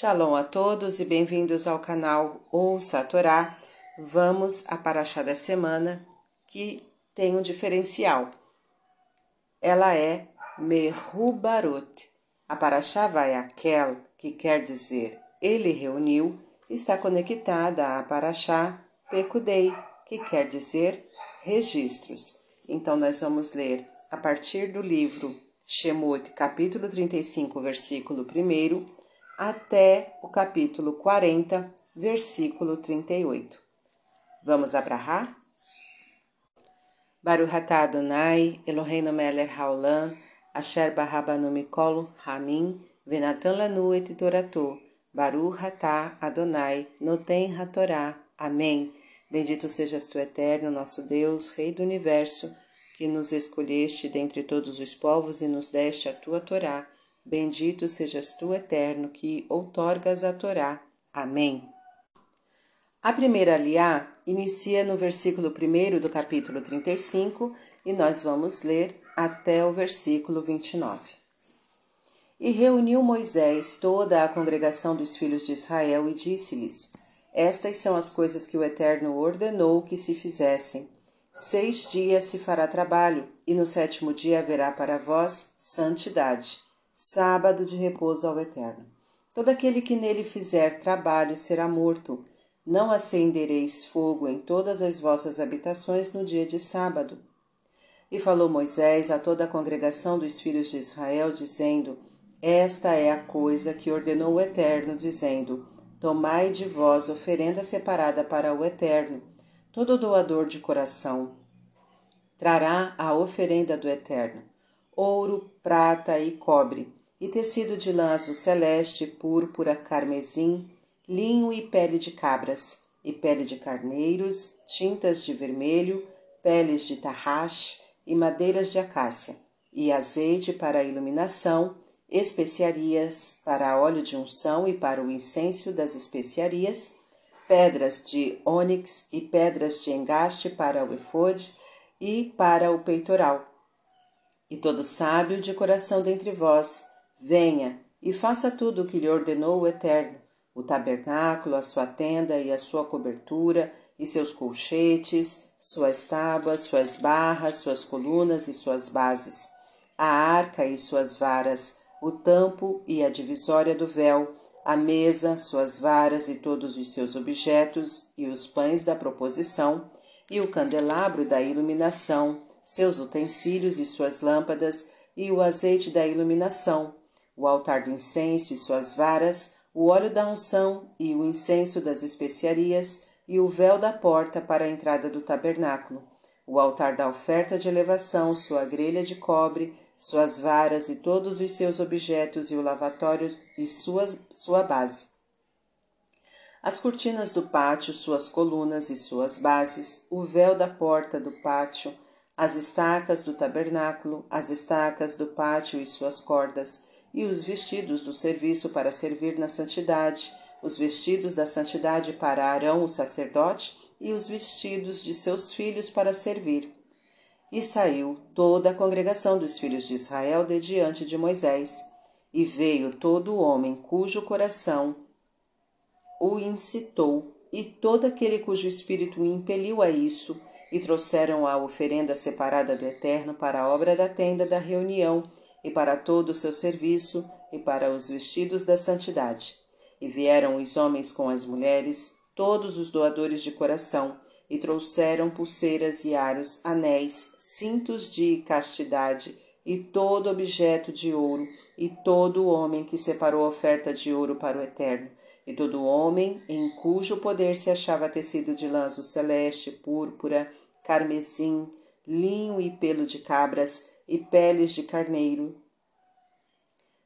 Shalom a todos e bem-vindos ao canal Ouça a Torá. Vamos à Paraxá da semana que tem um diferencial. Ela é Merubarot. A Paraxá vai aquel, que quer dizer ele reuniu, está conectada à Paraxá Pekudei, que quer dizer registros. Então nós vamos ler a partir do livro Shemot, capítulo 35, versículo 1 até o capítulo 40, versículo 38. Vamos abrahar? Baruch atah Adonai, Eloheinu melech haolam, asher barabanu mikol hamim, venatan lanu et toratou, Baruch atah Adonai, noten hatorá. Amém. Bendito sejas tu, eterno, nosso Deus, Rei do Universo, que nos escolheste dentre todos os povos e nos deste a tua Torá, Bendito sejas tu, eterno, que outorgas a Torá. Amém. A primeira aliá inicia no versículo 1 do capítulo 35 e nós vamos ler até o versículo 29. E reuniu Moisés toda a congregação dos filhos de Israel e disse-lhes: Estas são as coisas que o Eterno ordenou que se fizessem. Seis dias se fará trabalho, e no sétimo dia haverá para vós santidade sábado de repouso ao Eterno. Todo aquele que nele fizer trabalho será morto. Não acendereis fogo em todas as vossas habitações no dia de sábado. E falou Moisés a toda a congregação dos filhos de Israel, dizendo: Esta é a coisa que ordenou o Eterno, dizendo: Tomai de vós oferenda separada para o Eterno. Todo doador de coração trará a oferenda do Eterno ouro, prata e cobre, e tecido de lã azul celeste, púrpura, carmesim, linho e pele de cabras, e pele de carneiros, tintas de vermelho, peles de tarraxe e madeiras de acácia, e azeite para iluminação, especiarias para óleo de unção e para o incenso das especiarias, pedras de ônix e pedras de engaste para o efode e para o peitoral, e todo sábio de coração dentre vós, venha e faça tudo o que lhe ordenou o Eterno, o tabernáculo, a sua tenda e a sua cobertura, e seus colchetes, suas tábuas, suas barras, suas colunas e suas bases, a arca e suas varas, o tampo e a divisória do véu, a mesa, suas varas e todos os seus objetos, e os pães da proposição, e o candelabro da iluminação, seus utensílios e suas lâmpadas, e o azeite da iluminação, o altar do incenso e suas varas, o óleo da unção e o incenso das especiarias, e o véu da porta para a entrada do tabernáculo, o altar da oferta de elevação, sua grelha de cobre, suas varas e todos os seus objetos, e o lavatório e suas, sua base. As cortinas do pátio, suas colunas e suas bases, o véu da porta do pátio, as estacas do tabernáculo, as estacas do pátio e suas cordas, e os vestidos do serviço para servir na santidade, os vestidos da santidade para Arão, o sacerdote, e os vestidos de seus filhos para servir. E saiu toda a congregação dos filhos de Israel de diante de Moisés, e veio todo o homem cujo coração o incitou, e todo aquele cujo espírito o impeliu a isso, e trouxeram a oferenda separada do Eterno para a obra da tenda da reunião e para todo o seu serviço e para os vestidos da santidade. E vieram os homens com as mulheres, todos os doadores de coração, e trouxeram pulseiras e aros, anéis, cintos de castidade e todo objeto de ouro, e todo homem que separou oferta de ouro para o Eterno, e todo homem em cujo poder se achava tecido de lã celeste, púrpura, carmesim, linho e pelo de cabras e peles de carneiro,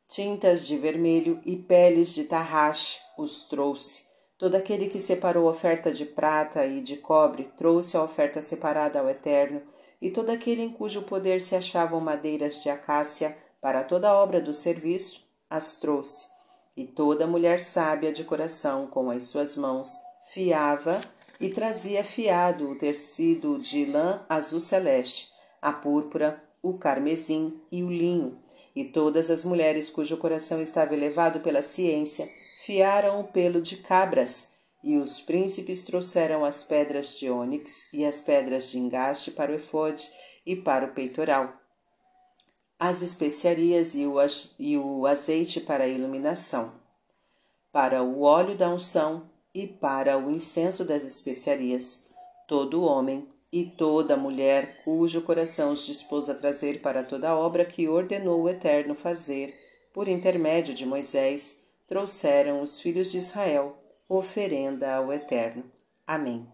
tintas de vermelho e peles de tarraxe os trouxe. Todo aquele que separou oferta de prata e de cobre trouxe a oferta separada ao Eterno, e todo aquele em cujo poder se achavam madeiras de acácia para toda a obra do serviço, as trouxe. E toda mulher sábia de coração, com as suas mãos, fiava e trazia fiado o tecido de lã azul celeste, a púrpura, o carmesim e o linho, e todas as mulheres cujo coração estava elevado pela ciência fiaram o pelo de cabras, e os príncipes trouxeram as pedras de ônix e as pedras de engaste para o efode e para o peitoral, as especiarias e o, e o azeite para a iluminação, para o óleo da unção e para o incenso das especiarias. Todo homem e toda mulher cujo coração os dispôs a trazer para toda a obra que ordenou o Eterno fazer, por intermédio de Moisés, trouxeram os filhos de Israel oferenda ao Eterno. Amém.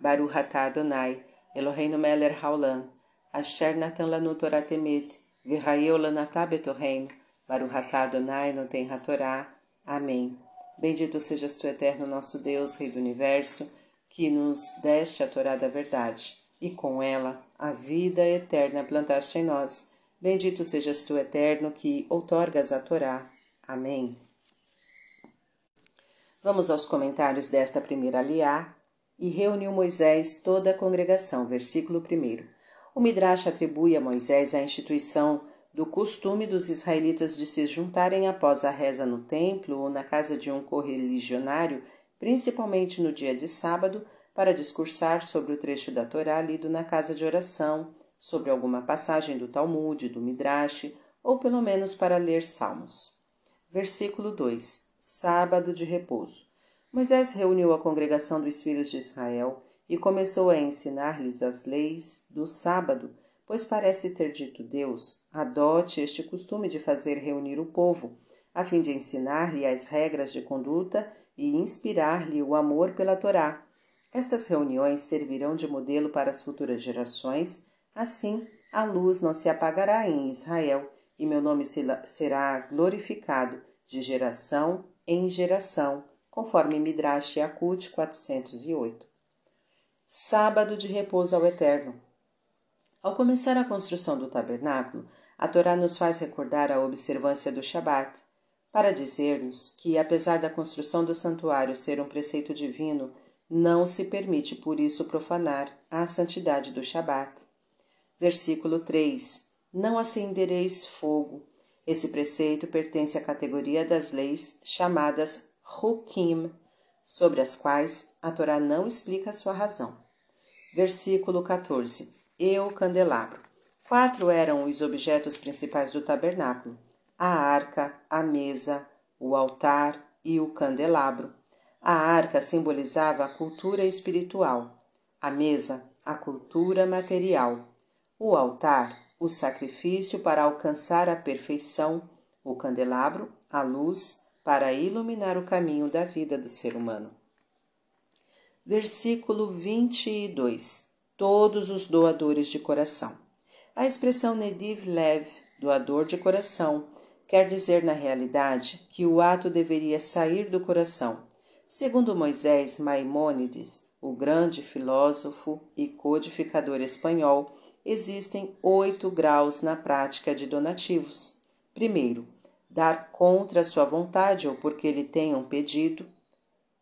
Baruch atah Adonai, Eloheinu melech haolam, asher natan lanu Torah temet, v'hayeu lanatah betorreino, Baruch atah Adonai noten. Amém. Bendito sejas tu, Eterno nosso Deus, Rei do Universo, que nos deste a Torá da verdade, e com ela a vida eterna plantaste em nós. Bendito sejas tu, Eterno, que outorgas a Torá. Amém. Vamos aos comentários desta primeira aliá. E reuniu Moisés toda a congregação. Versículo 1. O Midrash atribui a Moisés a instituição do costume dos israelitas de se juntarem após a reza no templo ou na casa de um correligionário, principalmente no dia de sábado, para discursar sobre o trecho da Torá lido na casa de oração, sobre alguma passagem do Talmud, do Midrash, ou pelo menos para ler salmos. Versículo 2 sábado de repouso. Moisés reuniu a congregação dos filhos de Israel e começou a ensinar-lhes as leis do sábado, pois parece ter dito Deus: adote este costume de fazer reunir o povo, a fim de ensinar-lhe as regras de conduta e inspirar-lhe o amor pela Torá. Estas reuniões servirão de modelo para as futuras gerações, assim a luz não se apagará em Israel e meu nome será glorificado de geração em geração, conforme Midrash Yakut 408. Sábado de repouso ao Eterno. Ao começar a construção do tabernáculo, a Torá nos faz recordar a observância do Shabat, para dizer-nos que, apesar da construção do santuário ser um preceito divino, não se permite por isso profanar a santidade do Shabat. Versículo 3: Não acendereis fogo, esse preceito pertence à categoria das leis chamadas Hukim, sobre as quais a Torá não explica sua razão. Versículo 14. E o candelabro. Quatro eram os objetos principais do tabernáculo: a arca, a mesa, o altar e o candelabro. A arca simbolizava a cultura espiritual, a mesa, a cultura material, o altar, o sacrifício para alcançar a perfeição, o candelabro, a luz para iluminar o caminho da vida do ser humano. Versículo 22. Todos os doadores de coração. A expressão Nediv Lev, doador de coração, quer dizer na realidade que o ato deveria sair do coração. Segundo Moisés Maimônides, o grande filósofo e codificador espanhol, existem oito graus na prática de donativos. Primeiro, dar contra sua vontade ou porque lhe tenham pedido.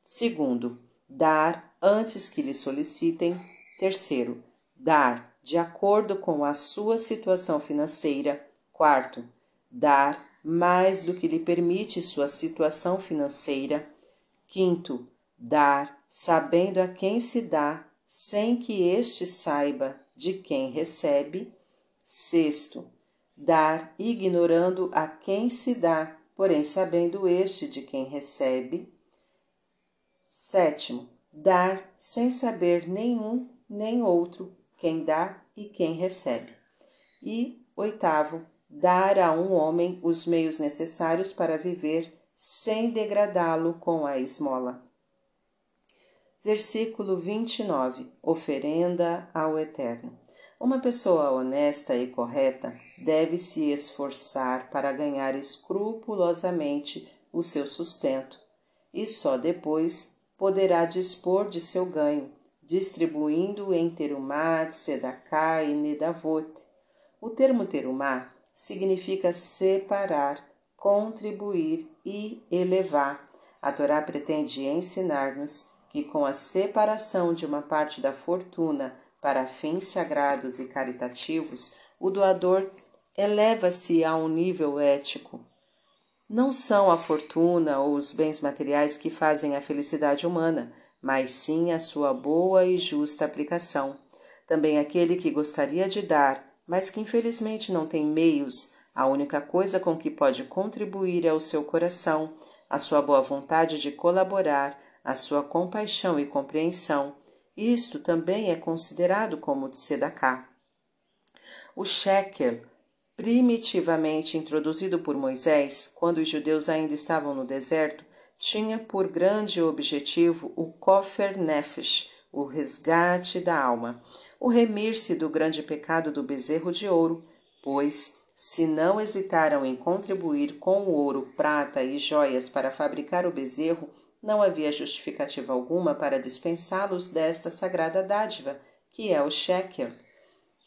Segundo, dar antes que lhe solicitem. Terceiro, dar de acordo com a sua situação financeira. Quarto, dar mais do que lhe permite sua situação financeira. Quinto, dar sabendo a quem se dá, sem que este saiba de quem recebe. Sexto, dar ignorando a quem se dá, porém sabendo este de quem recebe. Sétimo, dar sem saber nenhum nem outro quem dá e quem recebe. E oitavo, dar a um homem os meios necessários para viver sem degradá-lo com a esmola. Versículo 29. Oferenda ao Eterno. Uma pessoa honesta e correta deve se esforçar para ganhar escrupulosamente o seu sustento e só depois poderá dispor de seu ganho, distribuindo em terumá, sedacá e nedavot. O termo terumá significa separar, contribuir e elevar. A Torá pretende ensinar-nos que com a separação de uma parte da fortuna para fins sagrados e caritativos, o doador eleva-se a um nível ético Não são a fortuna ou os bens materiais que fazem a felicidade humana, mas sim a sua boa e justa aplicação. Também aquele que gostaria de dar, mas que infelizmente não tem meios, a única coisa com que pode contribuir é o seu coração, a sua boa vontade de colaborar, a sua compaixão e compreensão. Isto também é considerado como tzedakah. O shekel, primitivamente introduzido por Moisés, quando os judeus ainda estavam no deserto, tinha por grande objetivo o Kofer Nefesh, o resgate da alma, o remir-se do grande pecado do bezerro de ouro, pois, se não hesitaram em contribuir com o ouro, prata e joias para fabricar o bezerro, não havia justificativa alguma para dispensá-los desta sagrada dádiva, que é o shekel.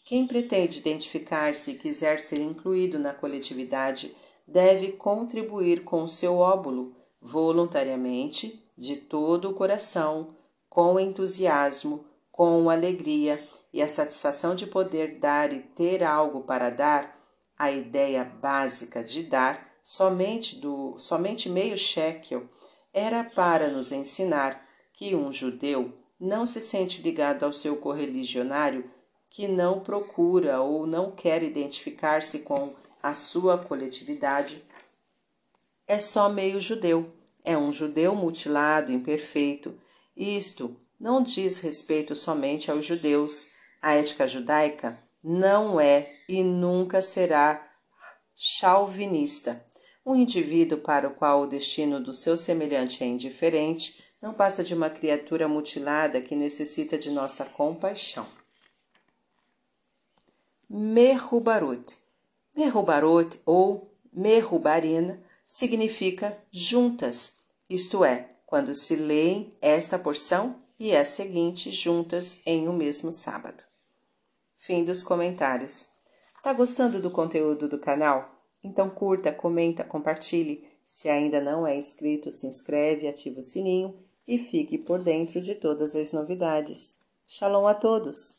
Quem pretende identificar-se e quiser ser incluído na coletividade deve contribuir com o seu óbulo, voluntariamente, de todo o coração, com entusiasmo, com alegria e a satisfação de poder dar e ter algo para dar, a ideia básica de dar somente do somente meio shekel era para nos ensinar que um judeu não se sente ligado ao seu correligionário que não procura ou não quer identificar-se com a sua coletividade. É só meio judeu, é um judeu mutilado, imperfeito. Isto não diz respeito somente aos judeus. A ética judaica não é e nunca será chauvinista. Um indivíduo para o qual o destino do seu semelhante é indiferente não passa de uma criatura mutilada que necessita de nossa compaixão. Merhubarut. Merhubarut ou Merhubarina significa juntas, isto é, quando se leem esta porção e a seguinte juntas em um mesmo sábado. Fim dos comentários. Tá gostando do conteúdo do canal? Então curta, comenta, compartilhe. Se ainda não é inscrito, se inscreve, ativa o sininho e fique por dentro de todas as novidades. Shalom a todos!